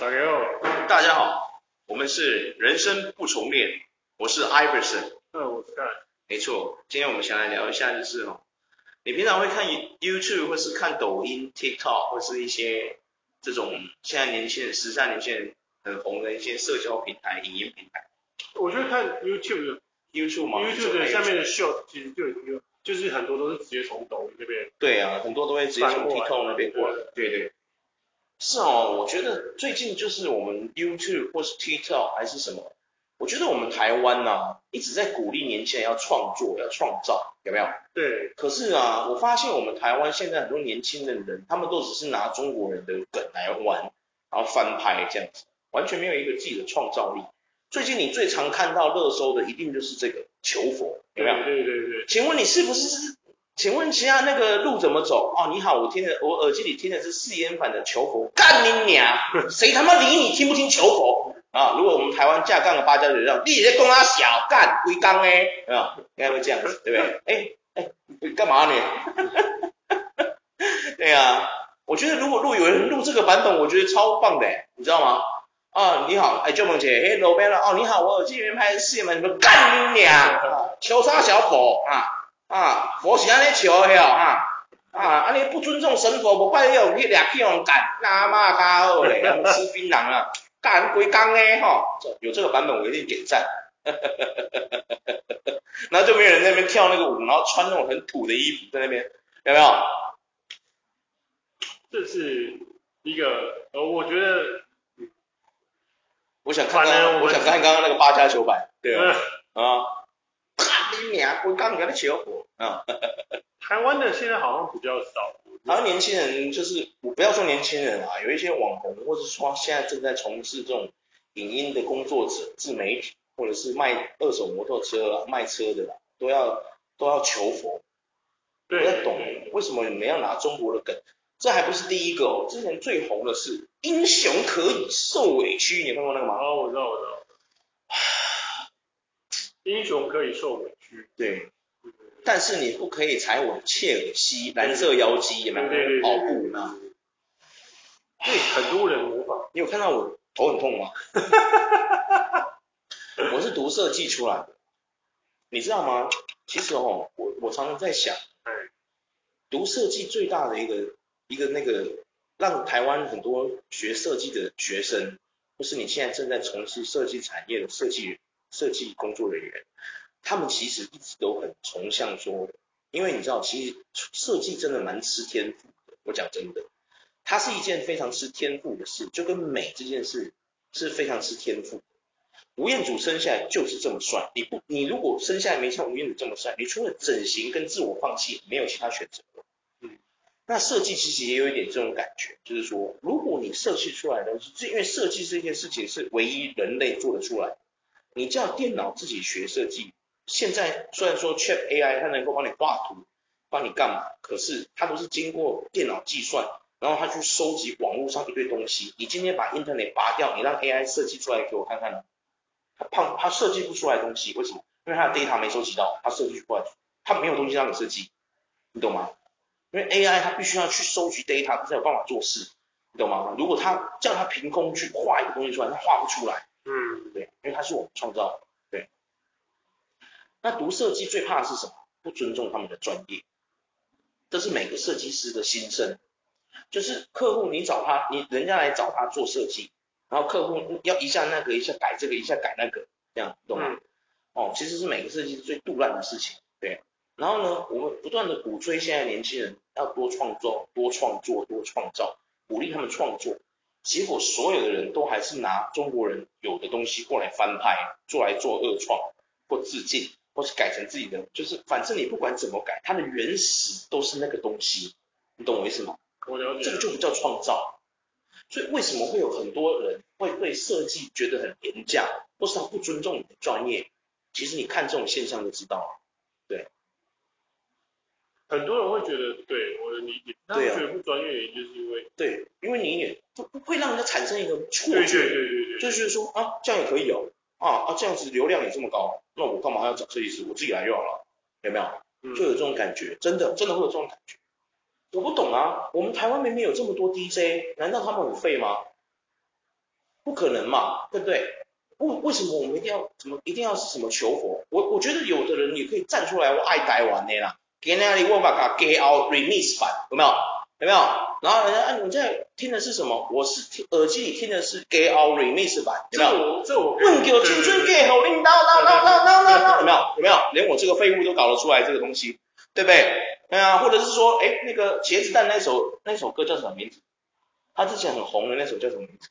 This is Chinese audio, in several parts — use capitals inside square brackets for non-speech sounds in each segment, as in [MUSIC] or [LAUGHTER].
大家好，大家好，我们是人生不重练，我是 Iverson，嗯，我是 Guy，没错，今天我们想来聊一下，就是哦，你平常会看 YouTube 或是看抖音、TikTok 或是一些这种现在年轻人、时下年轻人很红的一些社交平台、影音平台。我觉得看 YouTube 的 YouTube 吗？YouTube 的下面的 Short 其实就已经有，就是很多都是直接从抖音这边。对啊，很多都会直接从 TikTok 那边过来。对对。是哦，我觉得最近就是我们 YouTube 或是 TikTok 还是什么，我觉得我们台湾呐、啊、一直在鼓励年轻人要创作、要创造，有没有？对。可是啊，我发现我们台湾现在很多年轻的人，他们都只是拿中国人的梗来玩，然后翻拍这样子，完全没有一个自己的创造力。最近你最常看到热搜的一定就是这个求佛，有没有？对对对对。请问你是不是？请问其他那个路怎么走？哦，你好，我听的我耳机里听的是四言版的求佛，干你娘！[LAUGHS] 谁他妈理你听不听求佛啊？如果我们台湾架杠的八加九这样，你在供他小干龟缸哎，啊，应该会这样子，对不对？[LAUGHS] 哎哎，干嘛呢？[LAUGHS] 对啊，我觉得如果录有人录这个版本，我觉得超棒的，你知道吗？啊，你好，哎，舅梦姐，哎，老边了，哦，你好，我耳机里面拍的四言版，什么干你娘？求啥小佛啊？啊，佛是安尼笑的哈，啊，安尼不尊重神佛，无怪用去俩去用干，那妈卡好嘞，他们吃槟榔啊，干龟缸呢哈，有这个版本我一定点赞，[LAUGHS] 然后就没有人在那边跳那个舞，然后穿那种很土的衣服在那边，有没有？这是一个，呃，我觉得，我想看看，我想看刚刚那个八加九百，对啊，[LAUGHS] 啊。你娘，我刚跟你求佛啊！[LAUGHS] 台湾的现在好像比较少。台湾年轻人就是，我不要说年轻人啊，有一些网红，或者说现在正在从事这种影音的工作者、自媒体，或者是卖二手摩托车、啊、卖车的啦，都要都要求佛。对。我在懂为什么你们要拿中国的梗？这还不是第一个哦，之前最红的是英雄可以受委屈，你看过那个吗？哦，我知道，我知道。英雄可以受委屈，对，但是你不可以踩我切尔西蓝色妖姬，有没有？跑步呢？对，很多人模仿。你有看到我头很痛吗？[LAUGHS] 我是读设计出来的，你知道吗？其实哦，我我常常在想，读设计最大的一个一个那个，让台湾很多学设计的学生，或是你现在正在从事设计产业的设计人。设计工作人员，他们其实一直都很崇尚说，因为你知道，其实设计真的蛮吃天赋的。我讲真的，它是一件非常吃天赋的事，就跟美这件事是非常吃天赋。吴彦祖生下来就是这么帅，你不，你如果生下来没像吴彦祖这么帅，你除了整形跟自我放弃，没有其他选择。嗯，那设计其实也有一点这种感觉，就是说，如果你设计出来的东西，是因为设计这件事情是唯一人类做得出来。你叫电脑自己学设计，现在虽然说 Chat AI 它能够帮你画图，帮你干嘛，可是它都是经过电脑计算，然后它去收集网络上一堆东西。你今天把 Internet 拔掉，你让 AI 设计出来给我看看呢，它胖，它设计不出来东西，为什么？因为它的 data 没收集到，它设计不出来，它没有东西让你设计，你懂吗？因为 AI 它必须要去收集 data，它才有办法做事，你懂吗？如果它叫它凭空去画一个东西出来，它画不出来。嗯，对，因为它是我们创造的，对。那读设计最怕的是什么？不尊重他们的专业，这是每个设计师的心声。就是客户你找他，你人家来找他做设计，然后客户要一下那个，一下改这个，一下改那个，这样懂吗？嗯、哦，其实是每个设计师最杜烂的事情，对。然后呢，我们不断的鼓吹现在年轻人要多创作、多创作、多创造，鼓励他们创作。结果所有的人都还是拿中国人有的东西过来翻拍，做来做二创或致敬，或是改成自己的，就是反正你不管怎么改，它的原始都是那个东西，你懂我意思吗？我了解。这个就不叫创造。所以为什么会有很多人会对设计觉得很廉价，或是他不尊重你的专业？其实你看这种现象就知道了。对。很多人会觉得，对我的理解，他觉得不专业，也就是因为对，因为你也不不会让人家产生一个错觉，对对对对对，就是说啊，这样也可以有啊啊，这样子流量也这么高，那我干嘛要找设计师？我自己来就好了，有没有？就有这种感觉，真的真的会有这种感觉。我不懂啊，我们台湾明明有这么多 DJ，难道他们很废吗？不可能嘛，对不对？为为什么我们一定要怎么一定要是什么求佛？我我觉得有的人也可以站出来，我爱台湾的啦，给那里我把它 get out remix 版，有没有？有没有？然后人家啊，你在听的是什么？我是听耳机里听的是 Gay out remix 版，有没有？这我问给青春给好领导，呐呐呐呐呐，有没有？有没有？连我这个废物都搞得出来这个东西，对不对？对啊，或者是说，哎，那个茄子蛋那首那首歌叫什么名字？他之前很红的那首叫什么名字？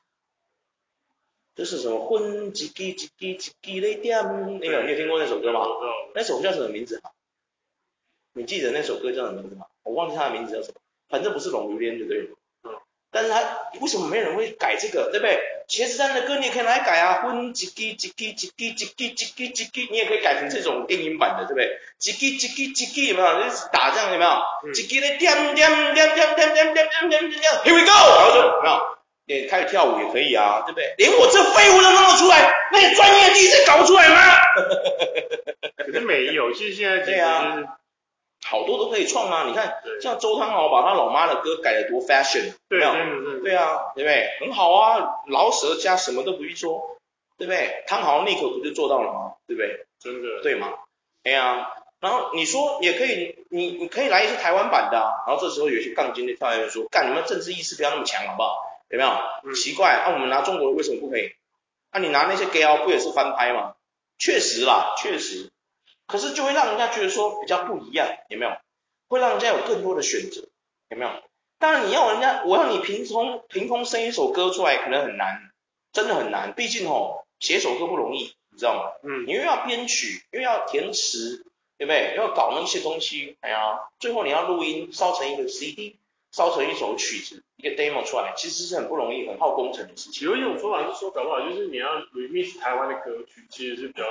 就是什么混叽叽叽叽叽叽嘞点，那个你有听过那首歌吗？那首歌叫什么名字？你记得那首歌叫什么名字吗？我忘记它的名字叫什么，反正不是龙如烟就对了。嗯。但是他为什么没人会改这个，对不对？茄子蛋的歌你也可以来改啊，混叽叽叽叽叽叽叽叽叽叽叽，你也可以改成这种电影版的，对不对？叽叽叽叽叽叽有没有？就是打这样有没有？叽叽的点点点点点点点点点点，Here we go，然后就有没有？也开始跳舞也可以啊，对不对？连我这废物都弄得出来，那些专业的 DJ 搞不出来吗？可是没有，其实现在对啊，好多都可以创啊。你看，像周汤豪把他老妈的歌改得多 fashion，对，对对啊，对不对？很好啊，老舌家什么都不必说，对不对？汤豪那口不就做到了吗？对不对？真的，对吗？哎呀，然后你说也可以，你你可以来一些台湾版的，啊，然后这时候有些杠精就跳下来说，干你们政治意识不要那么强，好不好？有没有？嗯、奇怪，那、啊、我们拿中国的为什么不可以？那、啊、你拿那些 gay 不也是翻拍吗？确实啦，确实。可是就会让人家觉得说比较不一样，有没有？会让人家有更多的选择，有没有？当然你要人家，我要你凭空凭空生一首歌出来，可能很难，真的很难。毕竟吼，写首歌不容易，你知道吗？嗯。你又要编曲，又要填词，对不对？又要搞那些东西，哎呀，最后你要录音，烧成一个 CD。烧成一首曲子，一个 demo 出来，其实是很不容易、很耗工程的事情。有一种说法是说，搞不好就是你要 remix 台湾的歌曲，其实是比较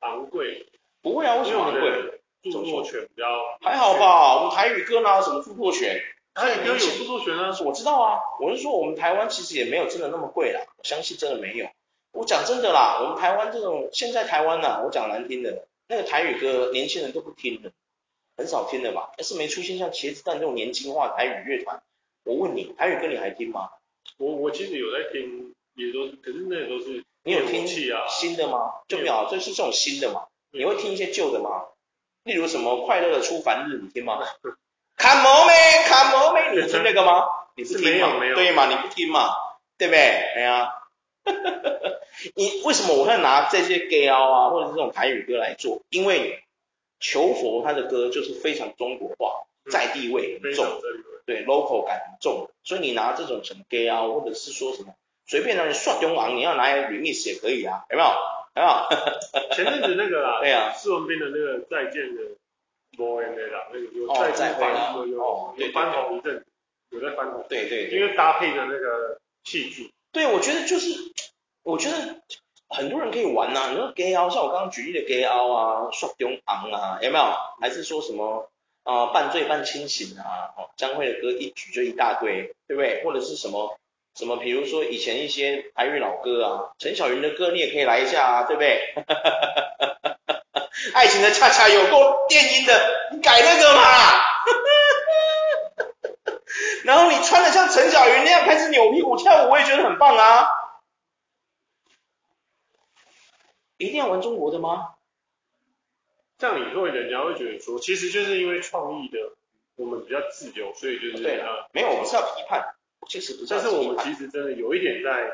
昂贵。不会啊，为什么昂贵？著作权比较还好吧？我们台语歌哪有什么著作权？台语歌有著作权啊。我知道啊，我是说我们台湾其实也没有真的那么贵啦，我相信真的没有。我讲真的啦，我们台湾这种现在台湾呐，我讲难听的，那个台语歌年轻人都不听的。很少听的吧，但是没出现像茄子蛋这种年轻化台语乐团。我问你，台语歌你还听吗？我我其实有在听，也都是，可是那个都是你有听新的吗？就没有，就是这种新的嘛。你会听一些旧的吗？例如什么快乐的出凡日，你听吗？Come on man，Come on man，你听那个吗？你不听吗？对吗？你不听嘛？对不对？哎呀，[LAUGHS] 你为什么我会拿这些 gay 啊，或者是这种台语歌来做？因为。求佛他的歌就是非常中国化，在地位很重，对，local 感很重，所以你拿这种什么 gay 啊，或者是说什么随便让你刷中昂，你要拿来 remix 也可以啊，有没有？有没有？前阵子那个啦，对啊，施文斌的那个再见的 boy 那个那个有再见翻红，有有翻红一阵，有在翻红，对对，因为搭配的那个器具，对，我觉得就是，我觉得。很多人可以玩呐、啊，你说 gay 凹，像我刚刚举例的 gay 凹啊，刷中昂啊，有没有？还是说什么啊、呃，半醉半清醒啊？哦，张惠的歌一举就一大堆，对不对？或者是什么什么，比如说以前一些台语老歌啊，陈小云的歌你也可以来一下啊，对不对？[LAUGHS] 爱情的恰恰有够电音的，你改那个嘛？[LAUGHS] 然后你穿的像陈小云那样开始扭屁股跳舞，我也觉得很棒啊。一定要玩中国的吗？这样以后人家会觉得说，其实就是因为创意的，我们比较自由，所以就是对啊，没有，我不是要批判，其实不是，但是我们其实真的有一点在，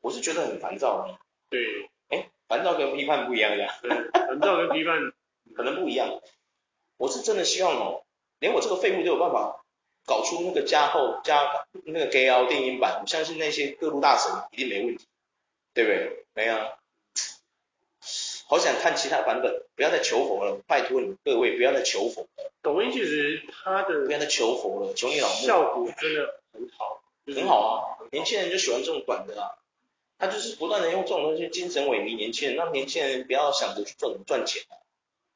我是觉得很烦躁。对，哎，烦躁跟批判不一样的，烦躁跟批判 [LAUGHS] 可能不一样。我是真的希望哦，连我这个废物都有办法搞出那个加厚加那个 gay 奥电音版，我相信那些各路大神一定没问题，对不对？没啊。好想看其他版本，不要再求佛了，拜托你们各位不要再求佛了。抖音其实它的不要再求佛了，求你老母。效果真的很好，很好啊，年轻人就喜欢这种短的啊，他就是不断的用这种东西精神萎靡年轻人，让年轻人不要想着去赚赚钱啊。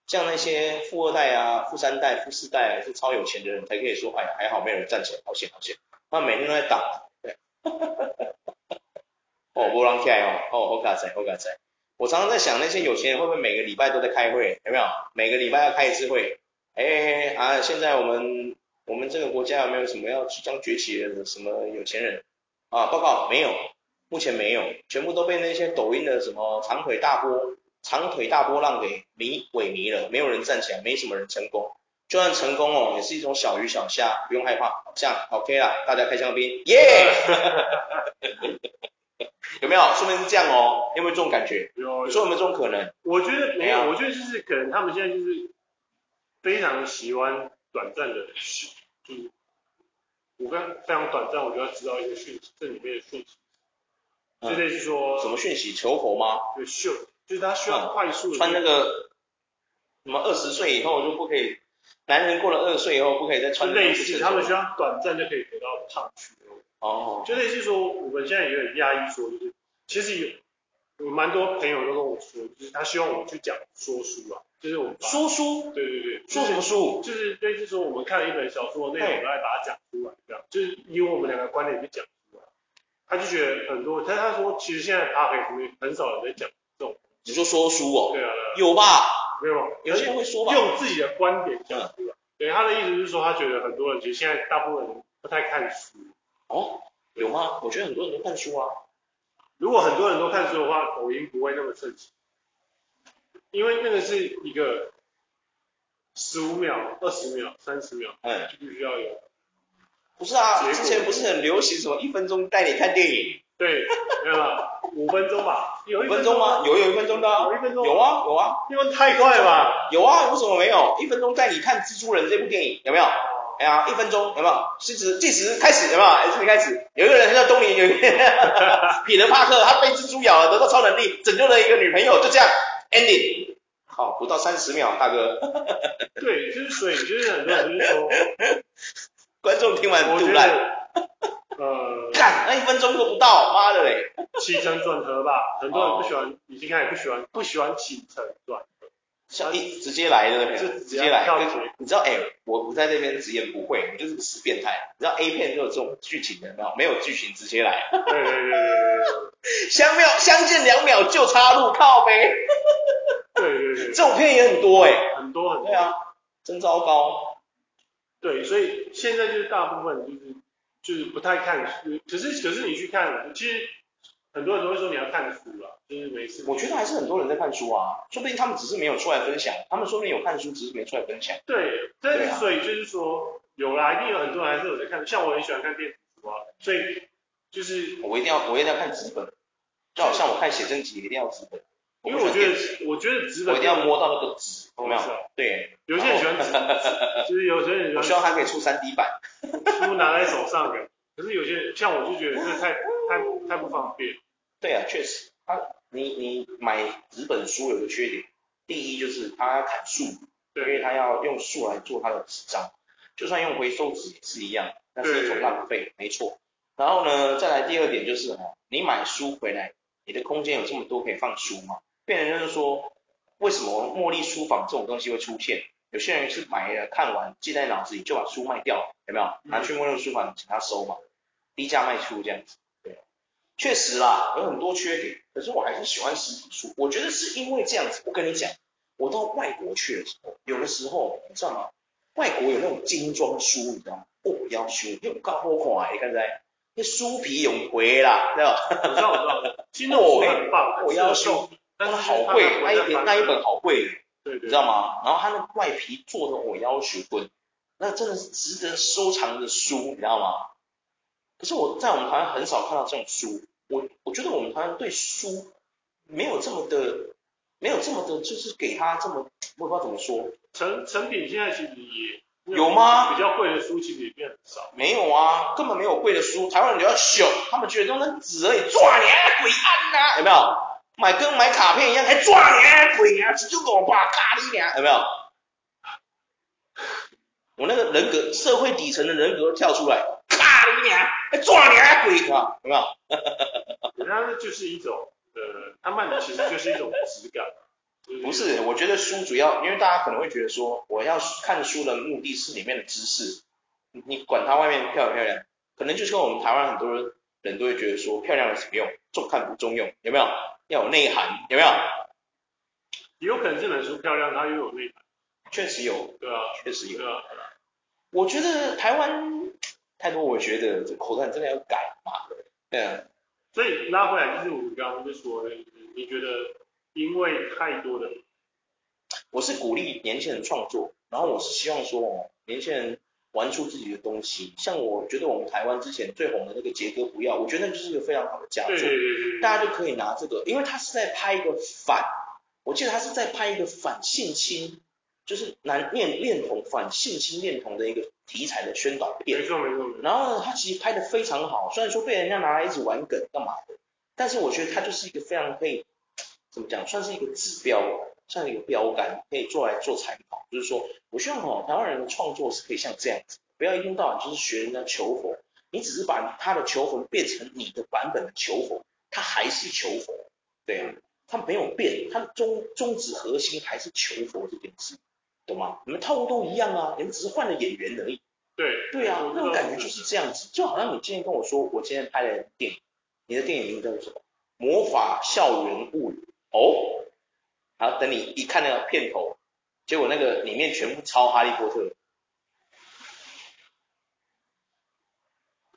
像那些富二代啊、富三代、富四代是超有钱的人才可以说，哎呀还好没有人赚钱，好险好险，他每天都在打，对，[LAUGHS] 哦，波浪起来哦，哦，好卡仔，好卡仔。我常常在想，那些有钱人会不会每个礼拜都在开会？有没有？每个礼拜要开一次会？哎啊！现在我们我们这个国家有没有什么要即将崛起的什么有钱人啊？报告没有，目前没有，全部都被那些抖音的什么长腿大波、长腿大波浪给迷萎靡了，没有人站起来，没什么人成功。就算成功哦，也是一种小鱼小虾，不用害怕。这样 OK 啦，大家开香槟，耶、yeah! [LAUGHS] 有没有？说明是这样哦，有没有这种感觉？有。你说有没有这种可能？我觉得没有，我觉得就是可能他们现在就是非常喜欢短暂的讯，就是我刚非常短暂，我就要知道一个讯息，这里面的讯息，就类似说什么讯息？求佛吗？就秀，就是他需要快速的、嗯、穿那个什么二十岁以后就不可以。男人过了二十岁以后不可以再穿。类似，他们需要短暂就可以得到胖去。哦。就类似说，我们现在也有点压抑说，就是其实有有蛮多朋友都跟我说，就是他希望我去讲说书啊，就是我们说书。对对对。说什么书？就是类似说，我们看了一本小说内容，我们来把它讲出来，这样，就是以我们两个观点去讲出来。他就觉得很多，他他说其实现在他很很少人在讲这种。你说说书哦？对啊。有吧？没有，有些人会说吧，用自己的观点讲出来。对，他的意思是说，他觉得很多人其实现在大部分人不太看书。哦，有吗？我觉得很多人都看书啊。如果很多人都看书的话，抖音不会那么盛行。因为那个是一个十五秒、二十秒、三十秒，嗯，就必须要有。不是啊，之前不是很流行什么一分钟带你看电影？对，没有吧？[LAUGHS] 五分钟吧？有一分钟吗？有有一分钟的，有一分钟，有啊有啊，因为太快了吧？有啊，为什么没有？一分钟带你看蜘蛛人这部电影有没有？哎呀，一分钟有没有？计时计时开始有没有？哎，这里开始，有一个人他叫东尼，有一个 [LAUGHS] 彼得帕克，他被蜘蛛咬了，得到超能力，拯救了一个女朋友，就这样 ending。好，不到三十秒，大哥。对，就是所以就是很多人就是说，[LAUGHS] 观众听完杜烂。呃，干，那一分钟都不到，妈的嘞！起承转合吧，很多人不喜欢，已经开始不喜欢，不喜欢起承转合，像一直接来的，就直接来。你知道，哎、欸，我不在这边直言不讳，我就是个死变态。你知道 A 片就有这种剧情的没有？没有剧情直接来。对对对对对。[LAUGHS] 相秒相见两秒就插入靠呗。对对对。这种片也很多哎、欸。很多很多。对啊，真糟糕。对，所以现在就是大部分就是。就是不太看书，可是可是你去看，其实很多人都会说你要看书了，就是没事。我觉得还是很多人在看书啊，说不定他们只是没有出来分享，他们说不定有看书，只是没出来分享。对，但是所以就是说，有啦，一定有很多人还是有在看，像我很喜欢看电子书啊，所以就是我一定要我一定要看纸本，就好像我看写真集一定要纸本，因为我觉得我觉得纸本我一定要摸到那个纸，有没有？对，有些人喜欢纸，[LAUGHS] 就是有些人喜欢。我希望他可以出三 D 版。书拿在手上的，可是有些人像我就觉得这太太太不方便。对啊，确实，他你你买纸本书有个缺点，第一就是他要砍树，对，因为他要用树来做他的纸张，就算用回收纸也是一样，那是一种浪费，没错。然后呢，再来第二点就是哈，你买书回来，你的空间有这么多可以放书吗？变成就是说，为什么茉莉书房这种东西会出现？有些人是买了看完记在脑子里就把书卖掉，有没有？拿去茉莉书房请他收嘛，低价卖出这样子。对，确实啦，有很多缺点，可是我还是喜欢实体书。我觉得是因为这样子，我跟你讲，我到外国去的时候，有的时候你知道吗？外国有那种精装书，你知道吗？哦，要修，又够好看，你看在，那书皮有回啦，知道吗？[LAUGHS] 我知道，我知道，精装书很棒，我要修，但是好贵，那一本那一本好贵。对对对，你知道吗？然后它那个外皮做的我要求贵，那真的是值得收藏的书，你知道吗？可是我在我们台湾很少看到这种书，我我觉得我们台湾对书没有这么的，没有这么的，就是给他这么，我不知道怎么说。成成品现在其实也有，有吗？比较贵的书其实也变很少。没有啊，根本没有贵的书，台湾人比较小，他们觉得都能纸而已，抓你啊，鬼案呐，有没有？买跟买卡片一样，还抓你啊，鬼啊，直接给我爸咖喱啊，有没有？我那个人格，社会底层的人格跳出来，咖喱啊，还抓你还，鬼啊，有没有？人家就是一种，呃，他卖的其实就是一种质感。不是，我觉得书主要，因为大家可能会觉得说，我要看书的目的是里面的知识，你管它外面漂不漂亮，可能就是跟我们台湾很多人人都会觉得说，漂亮有什么用？重看不重用，有没有？要有内涵，有没有？也有可能这本书漂亮，它又有内涵。确实有，对啊，确实有。对啊。我觉得台湾太多，我觉得这口段真的要改嘛。对啊。所以拉回来就是我们刚刚就说的，你觉得因为太多的，我是鼓励年轻人创作，然后我是希望说哦，年轻人玩出自己的东西。像我觉得我们台湾之前最红的那个杰哥不要，我觉得那就是一个非常好的佳作，大家就可以拿这个，因为他是在拍一个反，我记得他是在拍一个反性侵，就是男恋恋童反性侵恋童的一个题材的宣导片，没错没错。然后呢，他其实拍的非常好，虽然说被人家拿来一直玩梗干嘛的，但是我觉得他就是一个非常可以怎么讲，算是一个指标，算是一个标杆，可以做来做参考。就是说，我希望哦，台湾人的创作是可以像这样子，不要一天到晚就是学人家求佛，你只是把他的求佛变成你的版本的求佛，他还是求佛，对啊，他没有变，他的宗宗旨核心还是求佛这件事。懂吗？你们套路都一样啊，你们只是换了演员而已。对。对啊，那种感觉就是这样子，就好像你今天跟我说，我今天拍了电影，你的电影名字叫做什么？魔法校园物语。哦。好，等你一看那个片头，结果那个里面全部抄哈利波特。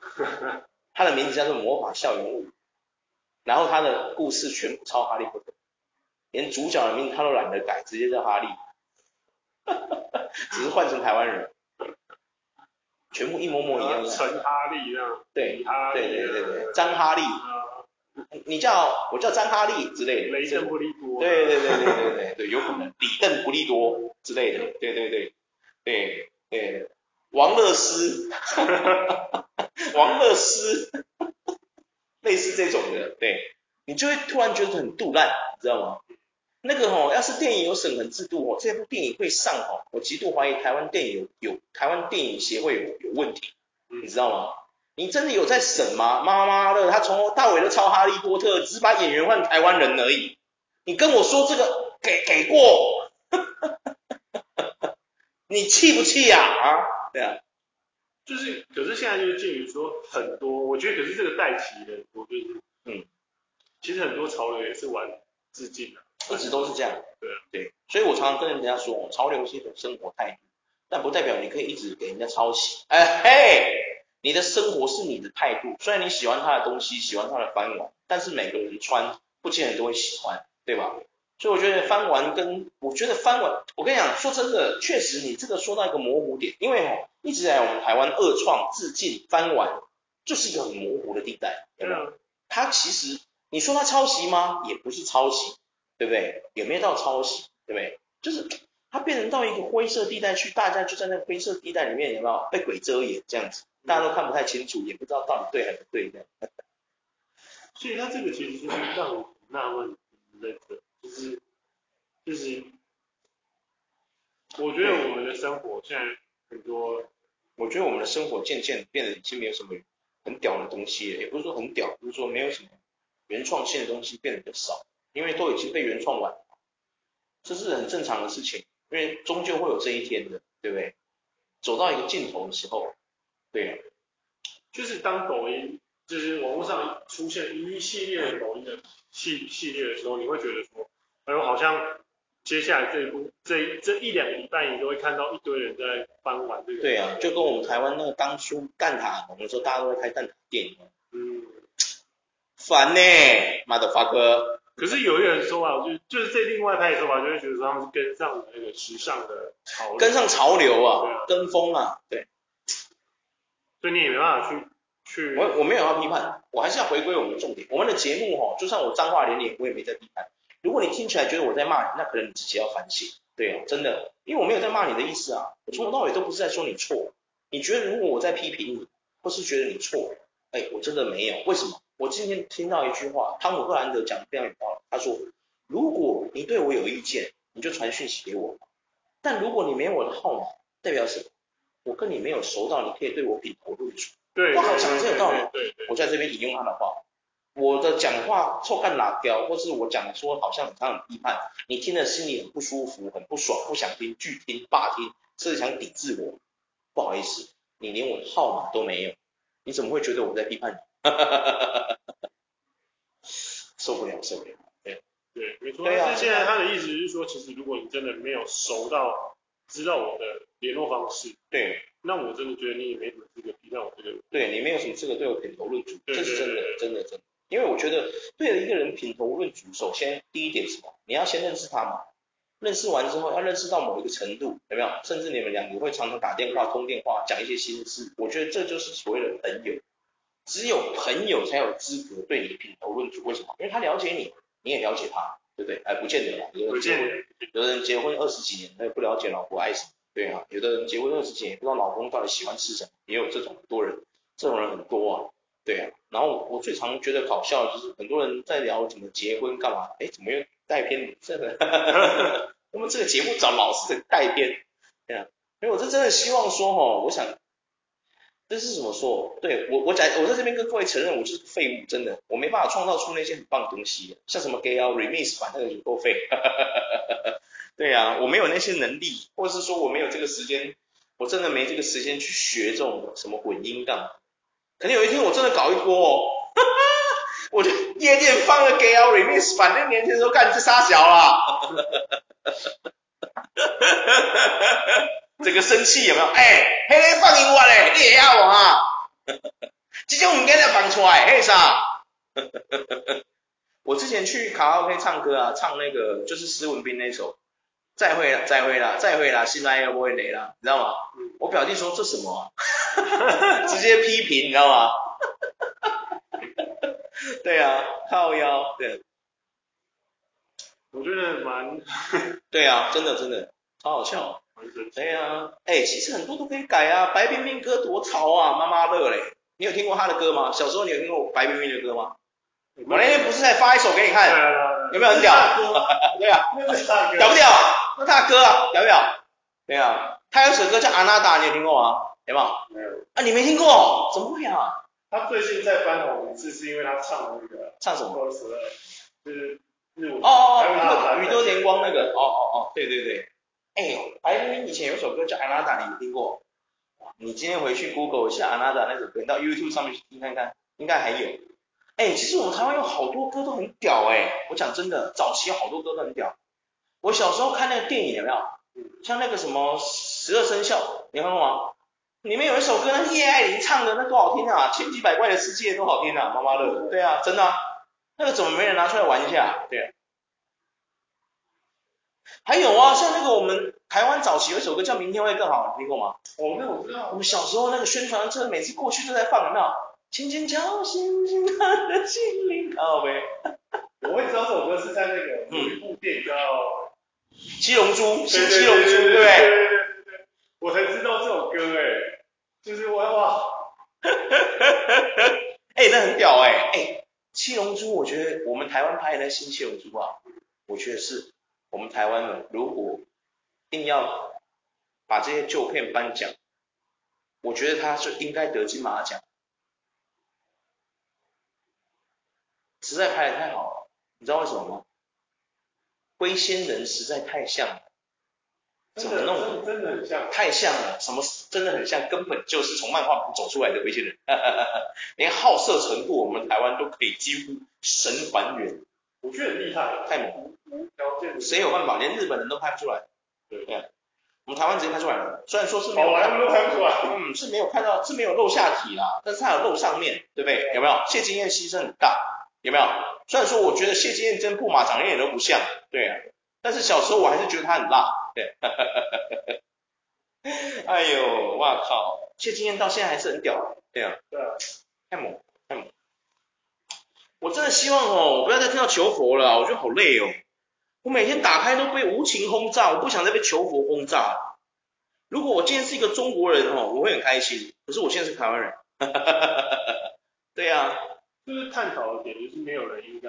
[LAUGHS] 他的名字叫做魔法校园物语，然后他的故事全部抄哈利波特，连主角的名字他都懒得改，直接叫哈利。[LAUGHS] 只是换成台湾人，全部一模模一样。陈哈利这样。对，对对对对，张哈利。你叫我叫张哈利之类的。雷邓不利多。对对对对对对对，有可能李邓不利多之类的。对对对对对，王乐斯，王乐斯，[LAUGHS] 类似这种的，对，你就会突然觉得很杜烂，你知道吗？那个吼，要是电影有审核制度哦，这部电影会上吼，我极度怀疑台湾电影有有台湾电影协会有有问题，你知道吗？你真的有在审吗？妈妈的，他从头到尾都抄哈利波特，只是把演员换台湾人而已。你跟我说这个给给过，[LAUGHS] 你气不气呀？啊，对啊，就是，可是现在就是介于说很多，我觉得可是这个带起的，我觉得嗯，其实很多潮流也是玩致敬的。一直都是这样，对对，所以我常常跟人家说，潮流是一种生活态度，但不代表你可以一直给人家抄袭。哎嘿，你的生活是你的态度，虽然你喜欢他的东西，喜欢他的翻玩，但是每个人穿不见得都会喜欢，对吧？所以我觉得翻玩跟我觉得翻玩，我跟你讲，说真的，确实你这个说到一个模糊点，因为哦，一直在我们台湾二创、致敬、翻玩，就是一个很模糊的地带，对吧？它其实你说它抄袭吗？也不是抄袭。对不对？有没有到抄袭？对不对？就是它变成到一个灰色地带去，大家就在那个灰色地带里面，有没有被鬼遮眼这样子？大家都看不太清楚，也不知道到底对还是不对这样。[LAUGHS] 所以它这个其实就是让我纳闷那个，就是就是，我觉得我们的生活现在很多，我觉得我们的生活渐渐变得已经没有什么很屌的东西了，也不是说很屌，就是说没有什么原创性的东西变得比较少。因为都已经被原创完，这是很正常的事情，因为终究会有这一天的，对不对？走到一个尽头的时候，对啊，就是当抖音就是网络上出现一系列的抖音的系系列的时候，你会觉得说，哎呦，好像接下来这一部这一这一两个礼拜，你都会看到一堆人在翻玩这个。对啊，就跟我们台湾那个当初蛋挞，我们说大家都在拍蛋挞电影，嗯，烦呢，motherfucker。可是有一个人说啊，就就是这另外一派的说法，就会觉得说他们是跟上那个时尚的潮流，跟上潮流啊，啊跟风啊，对。所以你也没办法去去。我我没有要批判，我还是要回归我们的重点。我们的节目哈，就算我脏话连连，我也没在批判。如果你听起来觉得我在骂你，那可能你自己要反省。对啊，真的，因为我没有在骂你的意思啊，我从头到尾都不是在说你错。你觉得如果我在批评你，或是觉得你错，哎，我真的没有。为什么？我今天听到一句话，汤姆·赫兰德讲的非常有道理。他说：“如果你对我有意见，你就传讯息给我。但如果你没有我的号码，代表什么？我跟你没有熟到你可以对我品头论足。”对，我好讲的真有道理。对。我在这边引用他的话，我的讲话臭干辣椒，或是我讲的说好像他很批判，你听了心里很不舒服、很不爽，不想听、拒听、霸听，甚至想抵制我。不好意思，你连我的号码都没有，你怎么会觉得我在批判你？哈哈哈哈哈！受不了，受不了。对对，没错。但是现在他的意思是说，其实如果你真的没有熟到知道我的联络方式，对，那我真的觉得你也没什么资格批判我这个人。对，你没有什么资格对我品头论足，这是真的，真的，真的。因为我觉得对了一个人品头论足，首先第一点是什么？你要先认识他嘛。认识完之后，要认识到某一个程度，有没有？甚至你们两个会常常打电话、通电话，讲一些心事。我觉得这就是所谓的朋友。只有朋友才有资格对你品头论足。为什么？因为他了解你，你也了解他，对不对？哎，不见得啦。有人结婚，有人结婚二十几年，他也不了解老婆爱什么，对啊。有的人结婚二十几年，不知道老公到底喜欢吃什么，也有这种很多人，这种人很多啊，对啊。然后我最常觉得搞笑的就是很多人在聊怎么结婚干嘛，哎，怎么又？带偏女生的，[LAUGHS] 我们这个节目找老师的带偏，对啊，所以我是真的希望说哦，我想这是怎么说？对我我在我在这边跟各位承认，我就是废物，真的，我没办法创造出那些很棒的东西，像什么 gay 啊 remix 版那个就够废，[LAUGHS] 对啊，我没有那些能力，或者是说我没有这个时间，我真的没这个时间去学这种什么混音干嘛，可能有一天我真的搞一波哦。[LAUGHS] 我就夜店放了 gay remix，反正年轻时候干这杀小啦，[LAUGHS] 这个生气有没有？哎、欸，黑人放音乐嘞，你也要我啊？[LAUGHS] 这种唔该再放出来，嘿啥？[LAUGHS] 我之前去卡拉 OK 唱歌啊，唱那个就是施文斌那首，再会了，再会了，再会了，新来又不会累了，你知道吗？我表弟说这什么、啊？[LAUGHS] 直接批评，你知道吗？对啊，靠腰，对，我觉得蛮，对啊，真的真的超好笑，对啊，哎，其实很多都可以改啊，白冰冰歌多潮啊，妈妈乐嘞，你有听过他的歌吗？小时候你有听过白冰冰的歌吗？我那天不是在发一首给你看，有没有很屌？[LAUGHS] 对啊，屌不屌？那他的歌啊，屌不屌？对啊，他有首歌叫《阿娜达》，你有听过吗？有没有？没有。啊，你没听过？怎么会啊？他最近在翻红一次，是因为他唱那个唱什么？就是日文哦哦哦，宇多田光那个哦哦哦，对对对，以前有首歌叫《Another》，你有听过？你今天回去 Google 一下《Another》那首歌，到 YouTube 上面去听看看，应该还有。哎，其实我们台湾有好多歌都很屌哎，我讲真的，早期好多歌都很屌。我小时候看那个电影有没有？像那个什么十二生肖，你看过吗？里面有一首歌，叶爱玲唱的，那多好听啊！千奇百怪的世界多好听啊！妈妈乐，对啊，真的啊，那个怎么没人拿出来玩一下？对，还有啊，像那个我们台湾早期有一首歌叫《明天会更好》，你听过吗？我没有，我知道。我们小时候那个宣传车每次过去都在放，有没有？轻轻敲醒醒他的心灵，好呗。[LAUGHS] 我会知道这首歌是在那个有一部电影叫《七龙珠》，新七龙珠，对不对？我才知道这首歌哎，就是我哇，哎、欸，那很屌哎，哎、欸，七龙珠，我觉得我们台湾拍的那新七龙珠啊，我觉得是我们台湾的，如果硬要把这些旧片颁奖，我觉得他是应该得金马奖，实在拍的太好了，你知道为什么吗？龟仙人实在太像了。怎么弄？真的很像，太像了。什么真的很像？根本就是从漫画走出来的龟仙人，连好色程度，我们台湾都可以几乎神还原。我觉得很厉害，太猛了。谁有办法？连日本人都拍不出来。对对，我们台湾直接拍出来了。虽然说是没有，好莱坞都拍不出来。嗯，是没有看到，是没有露下体啦，但是它有露上面，对不对？有没有？谢金燕牺牲很大，有没有？虽然说我觉得谢金燕跟布马长得一点都不像，对啊。但是小时候我还是觉得她很辣，对，[LAUGHS] 哎呦，哇靠，谢金燕到现在还是很屌，对啊，对啊，太猛，太猛，我真的希望哦，我不要再听到求佛了，我觉得好累哦，我每天打开都被无情轰炸，我不想再被求佛轰炸。了。如果我今天是一个中国人哦，我会很开心，可是我现在是台湾人，[LAUGHS] 对啊，就是探讨的点就是没有人应该，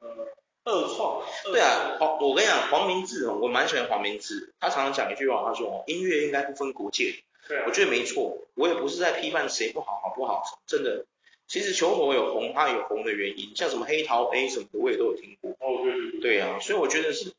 呃。二创，对啊，黄，我跟你讲，黄明志哦，我蛮喜欢黄明志，他常常讲一句话，他说音乐应该不分国界，对啊，我觉得没错，我也不是在批判谁不好，好不好，真的，其实求佛有红，它有红的原因，像什么黑桃 A 什么的，我也都有听过，哦，对对对，对啊，所以我觉得是，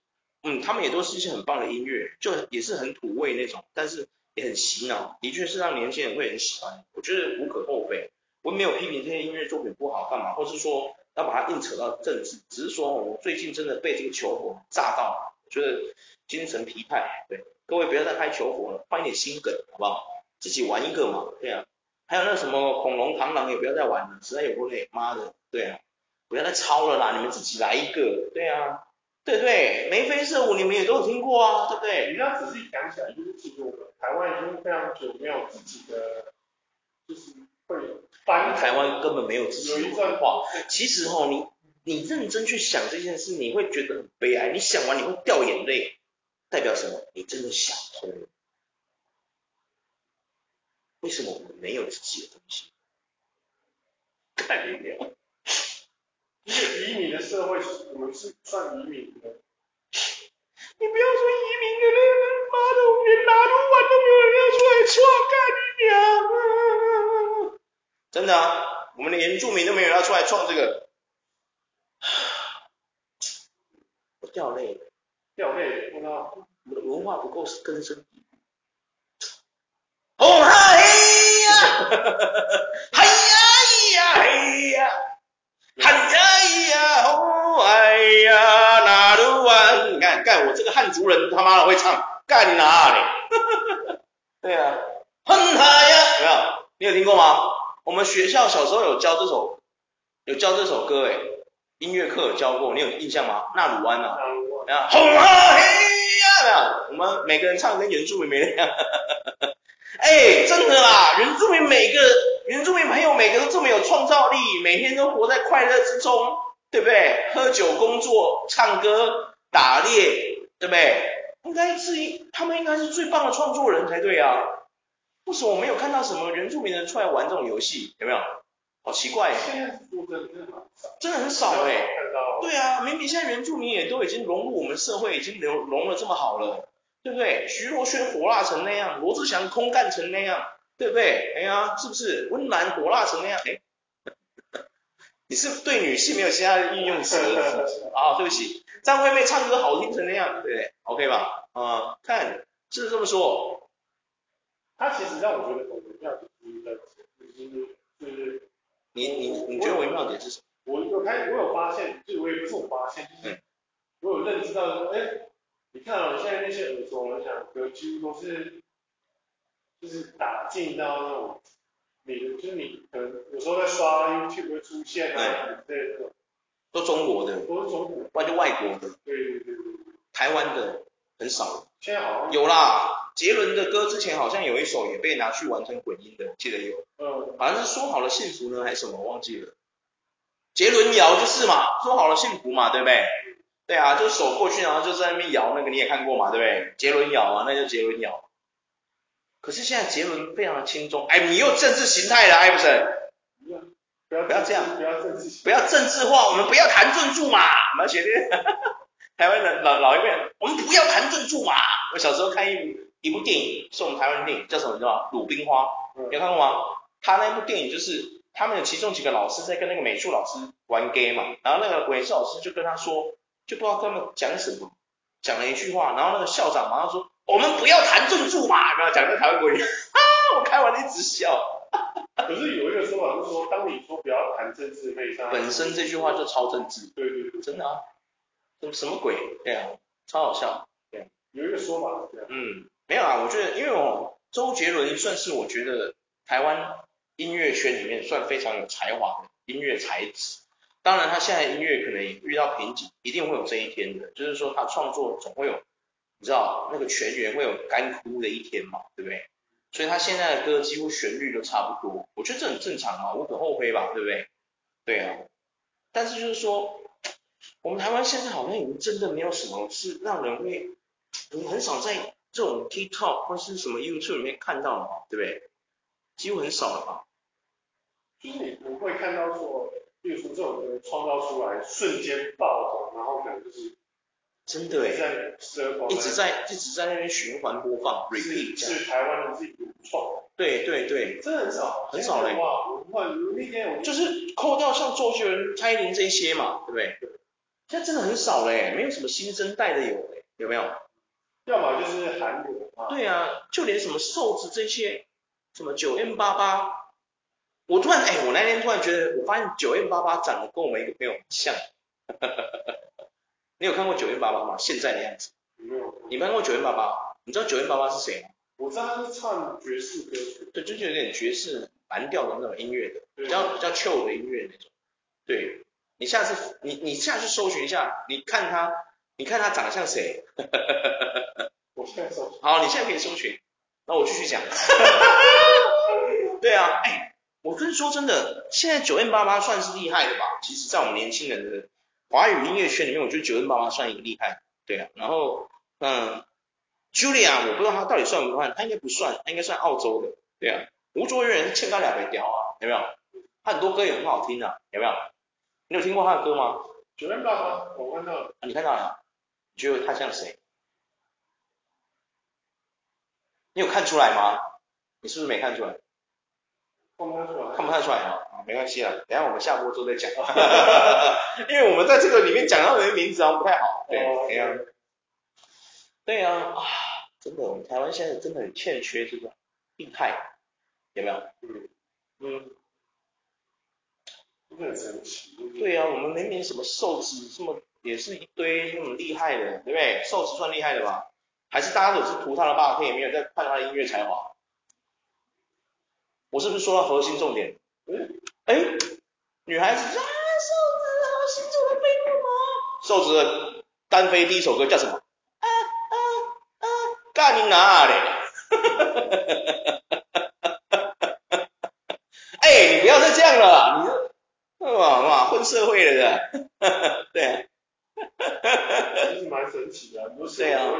嗯，他们也都是一些很棒的音乐，就也是很土味那种，但是也很洗脑，的确是让年轻人会很喜欢，我觉得无可厚非，我没有批评这些音乐作品不好干嘛，或是说。要把它硬扯到政治，只是说我最近真的被这个球火炸到，我觉得精神疲态。对，各位不要再拍球火了，换一点新梗，好不好？自己玩一个嘛，对啊。还有那什么恐龙螳螂也不要再玩了，实在有够累，妈的，对啊。不要再抄了啦，你们自己来一个，对啊，对不对？眉飞色舞你们也都有听过啊，对不对？你要仔细想起来，就是其实我们台湾已经非常久没有自己的，就是会翻。台湾根本没有自己的文化。其实哦，你你认真去想这件事，你会觉得很悲哀。你想完你会掉眼泪，代表什么？你真的想通了。为什么我们没有自己的东西？太无聊。一个移民的社会，我们是算移民的。你不要说移民的了，妈的，我们连拿督碗都没有人要出来创，干你娘！真的啊，我们连原住民都没有人要出来创这个。我掉泪了，掉泪，我操，我的文化不够根深呀，嗨呀呀嗨呀。汉呀呀吼哎呀，那鲁湾，你看，干我这个汉族人他妈的会唱，干哪里？[LAUGHS] 对啊，哼哈呀，有没有？你有听过吗？我们学校小时候有教这首，有教这首歌诶，音乐课有教过，你有印象吗？纳鲁湾呐，啊，吼哈嘿呀？我们每个人唱跟原住民没两样。[LAUGHS] 哎，真的啦，原住民每个原住民朋友每个都这么创造力，每天都活在快乐之中，对不对？喝酒、工作、唱歌、打猎，对不对？应该是他们应该是最棒的创作人才对啊。为什么我没有看到什么原住民人出来玩这种游戏？有没有？好奇怪。现在真的真的很少哎。对啊，明明现在原住民也都已经融入我们社会，已经融融了这么好了。对不对？徐若瑄火辣成那样，罗志祥空干成那样，对不对？哎呀，是不是？温岚火辣成那样？哎，你是对女性没有其他的应用词？[LAUGHS] 啊，对不起，张惠妹唱歌好听成那样，对不对？OK 吧？啊，看，是这么说？他其实让我觉得很微妙的就是，就是你你你觉得微妙点是什么？我有开，我有发现，就是我也不是我发现，就是我有认知到说，哎。你看啊、哦，现在那些耳熟能详的歌，几乎都是，就是打进到那种，你的就是你可能有时候在刷 YouTube 会出现啊，对都中国的，都是中国，不然就外国的，对对对对，台湾的很少。现在好像有啦，杰伦的歌之前好像有一首也被拿去完成混音的，记得有，嗯，好像是说好了幸福呢还是什么，忘记了。杰伦摇就是嘛，说好了幸福嘛，对不对？对啊，就手过去，然后就在那边摇那个，你也看过嘛，对不对？杰伦摇啊，那就杰伦摇。可是现在杰伦非常的轻松，哎，你又政治形态了，艾弗森。不要不要这样，不要政治，不要政治化，我们不要谈政治嘛。我们学的 [LAUGHS] 台湾人老老一辈人，我们不要谈政治嘛。我小时候看一部一部电影，是我们台湾电影，叫什么？你知道吗？鲁冰花，你有看过吗？他那部电影就是他们有其中几个老师在跟那个美术老师玩 game 嘛，然后那个美术老师就跟他说。就不知道他们讲什么，讲了一句话，然后那个校长马上说：“我们不要谈政治嘛。”然后讲那台湾国语，哈，[LAUGHS] 我开完一直笑。可是有一个说法是说，当你说不要谈政治，本身这句话就超政治。对对对，真的啊，什么鬼？对啊，超好笑。对，有一个说法是这样。嗯，没有啊，我觉得因为我，周杰伦算是我觉得台湾音乐圈里面算非常有才华的音乐才子。当然，他现在音乐可能也遇到瓶颈，一定会有这一天的。就是说，他创作总会有，你知道，那个全员会有干枯的一天嘛，对不对？所以他现在的歌几乎旋律都差不多，我觉得这很正常嘛，无可厚非吧，对不对？对啊。但是就是说，我们台湾现在好像已经真的没有什么是让人会，你很少在这种 TikTok 或是什么 YouTube 里面看到了嘛，对不对？几乎很少了吧？就是你不会看到说。比如说这种歌创造出来瞬间爆红，然后可能就是真的哎，一直在一直在那边循环播放，repeat 是台湾人自己原创，对对对，真的很少很少嘞，就是扣掉像周杰伦、蔡依林这些嘛，对不对？现在真的很少嘞，没有什么新生代的有嘞，有没有？要么就是韩国啊，对啊，就连什么瘦子这些，什么九 M 八八。我突然哎，我那天突然觉得，我发现九 M 八八长得跟我们一个朋友很像。你有看过九 M 八八吗？现在的样子。没有。你看过九 M 八八？你知道九 M 八八是谁吗？我知道他是唱爵士歌曲。对，就是有点爵士蓝调的那种音乐的，比较比较 chill 的音乐那种。对。你下次你你下去搜寻一下，你看他，你看他长得像谁？[LAUGHS] 我现在搜。好，你现在可以搜寻。那我继续讲。[LAUGHS] 对啊，哎，我跟你说真的，现在 9m88 算是厉害的吧？其实，在我们年轻人的华语音乐圈里面，我觉得 9m88 算一个厉害。对啊，然后嗯，Julia，我不知道他到底算不算，他应该不算，他应该算澳洲的。对啊，吴卓源欠他两百条啊，有没有？他很多歌也很好听啊，有没有？你有听过他的歌吗？9m88，我看到了。啊，你看到了？你觉得他像谁？你有看出来吗？你是不是没看出来？看不太出来。看不太出来啊？啊，没关系啊，等下我们下播之后再讲。[LAUGHS] 因为我们在这个里面讲到人的名字啊，不太好。对，这样。对啊，啊，真的，我们台湾现在真的很欠缺这个厉害，有没有？嗯嗯。很神奇。对啊，我们明明什么瘦子这么也是一堆那么厉害的，对不对？瘦子算厉害的吧？还是大家都是图他的霸天，也，没有在看他的音乐才华？我是不是说到核心重点？嗯，哎，女孩子啊，瘦子好心中的飞木马。瘦子的单飞第一首歌叫什么？啊啊啊！干你哪里？哈哈哈哈哈哈！哎，你不要再这样了，你。哇哇，混社会了的，[LAUGHS] 对啊，其实蛮神奇的，不是？对啊，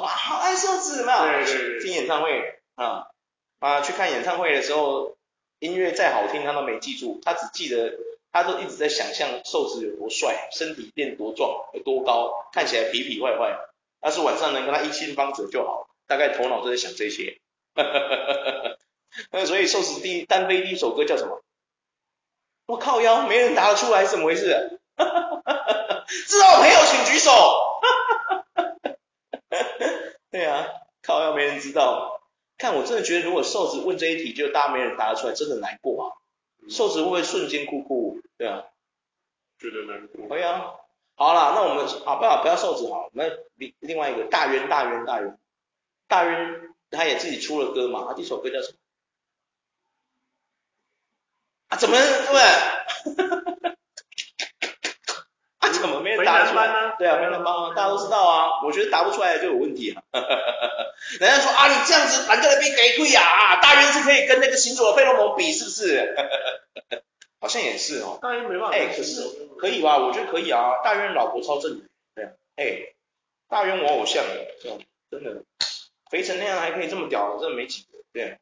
哇，好爱瘦子嘛，对对对，听演唱会啊啊，去看演唱会的时候，音乐再好听他都没记住，他只记得他都一直在想象瘦子有多帅，身体变多壮，有多高，看起来痞痞坏坏，要是晚上能跟他一亲方子就好，大概头脑都在想这些，那 [LAUGHS] 所以瘦子第一单飞第一首歌叫什么？我靠腰，没人答得出来是怎么回事？知道的朋友请举手。[LAUGHS] 对啊，靠腰没人知道。看我真的觉得，如果瘦子问这一题，就大家没人答得出来，真的难过啊。嗯、瘦子会不会瞬间哭哭？对啊，觉得难过。可以啊。好啦，那我们啊，不要不要瘦子好，我们另另外一个大渊大渊大渊大渊，他也自己出了歌嘛，他第一首歌叫什么？啊，怎么对？啊，怎么没人答得出来呢？对啊，没人帮啊，大家都知道啊。我觉得答不出来就有问题啊。[LAUGHS] 人家说啊，你这样子，反正那边给贵啊，大渊是可以跟那个行走的费洛蒙比，是不是？[LAUGHS] 好像也是哦。大渊没办法。哎，可是可以吧？我觉得可以啊。大渊老婆超正的，对啊。哎，大渊我偶像的，真的，肥成那样还可以这么屌，真的没几个，对。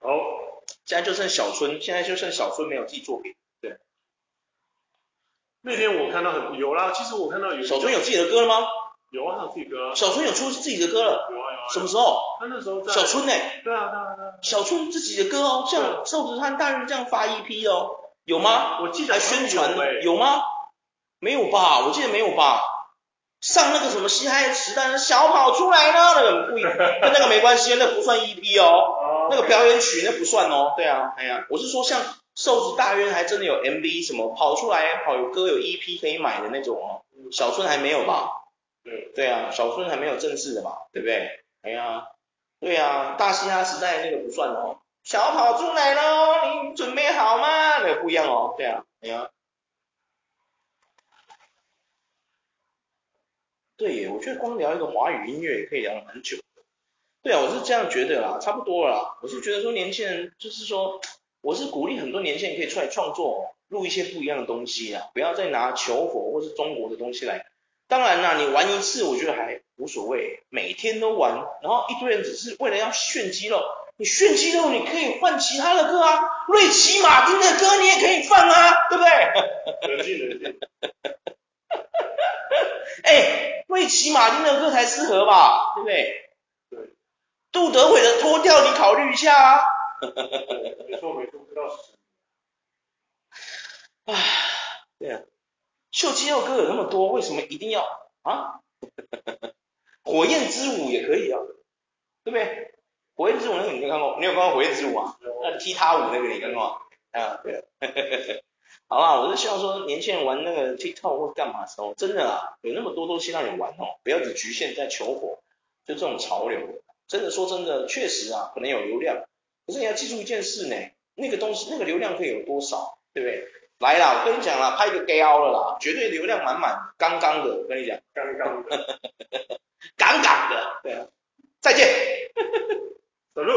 哦，现在就剩小春，现在就剩小春没有自己作品。对，那天我看到很有啦，其实我看到有小春有自己的歌了吗？有啊，他有自己歌。小春有出自己的歌了？有啊有啊。什么时候？他那时候在。小春呢？对啊对啊对啊。小春自己的歌哦，像瘦子和大人这样发 EP 哦，有吗？我记得还宣传有吗？没有吧？我记得没有吧？上那个什么嘻嗨时代的小跑出来呢？那个不，[LAUGHS] 跟那个没关系，那不算 EP 哦。那个表演曲那不算哦，对啊，哎呀，我是说像瘦子大渊还真的有 MV 什么跑出来跑有歌有 EP 可以买的那种哦，小春还没有吧？对，对啊，小春还没有正式的吧？对不对？哎呀，对啊，大嘻哈时代那个不算哦，小跑出来喽，你准备好吗？那个不一样哦，对啊，哎呀，对耶，我觉得光聊一个华语音乐也可以聊很久。对啊，我是这样觉得啦，差不多了啦。我是觉得说年轻人就是说，我是鼓励很多年轻人可以出来创作，录一些不一样的东西啊，不要再拿求佛或是中国的东西来。当然啦，你玩一次我觉得还无所谓，每天都玩，然后一堆人只是为了要炫肌肉，你炫肌肉你可以换其他的歌啊，瑞奇马丁的歌你也可以放啊，对不对？冷静冷静。[LAUGHS] 哎，瑞奇马丁的歌才适合吧，对不对对？杜德伟的脱掉，你考虑一下啊。没错没错，不知道是谁。唉，对啊，秀肌肉歌有那么多，为什么一定要啊？[LAUGHS] 火焰之舞也可以啊，对不对？火焰之舞那个你没看过？你有看过火焰之舞啊？那踢踏舞那个你看过吗？啊，对。[LAUGHS] 好啦，我是希望说年轻人玩那个 TikTok 或干嘛的时候，真的啊，有那么多东西让你玩哦，不要只局限在求火，就这种潮流。真的说真的，确实啊，可能有流量，可是你要记住一件事呢，那个东西那个流量可以有多少，对不对？来啦，我跟你讲啦，拍个 gao 了啦，绝对流量满满，刚刚的，我跟你讲，刚刚的，[LAUGHS] 杠杠的，对啊，再见，[LAUGHS] 走路。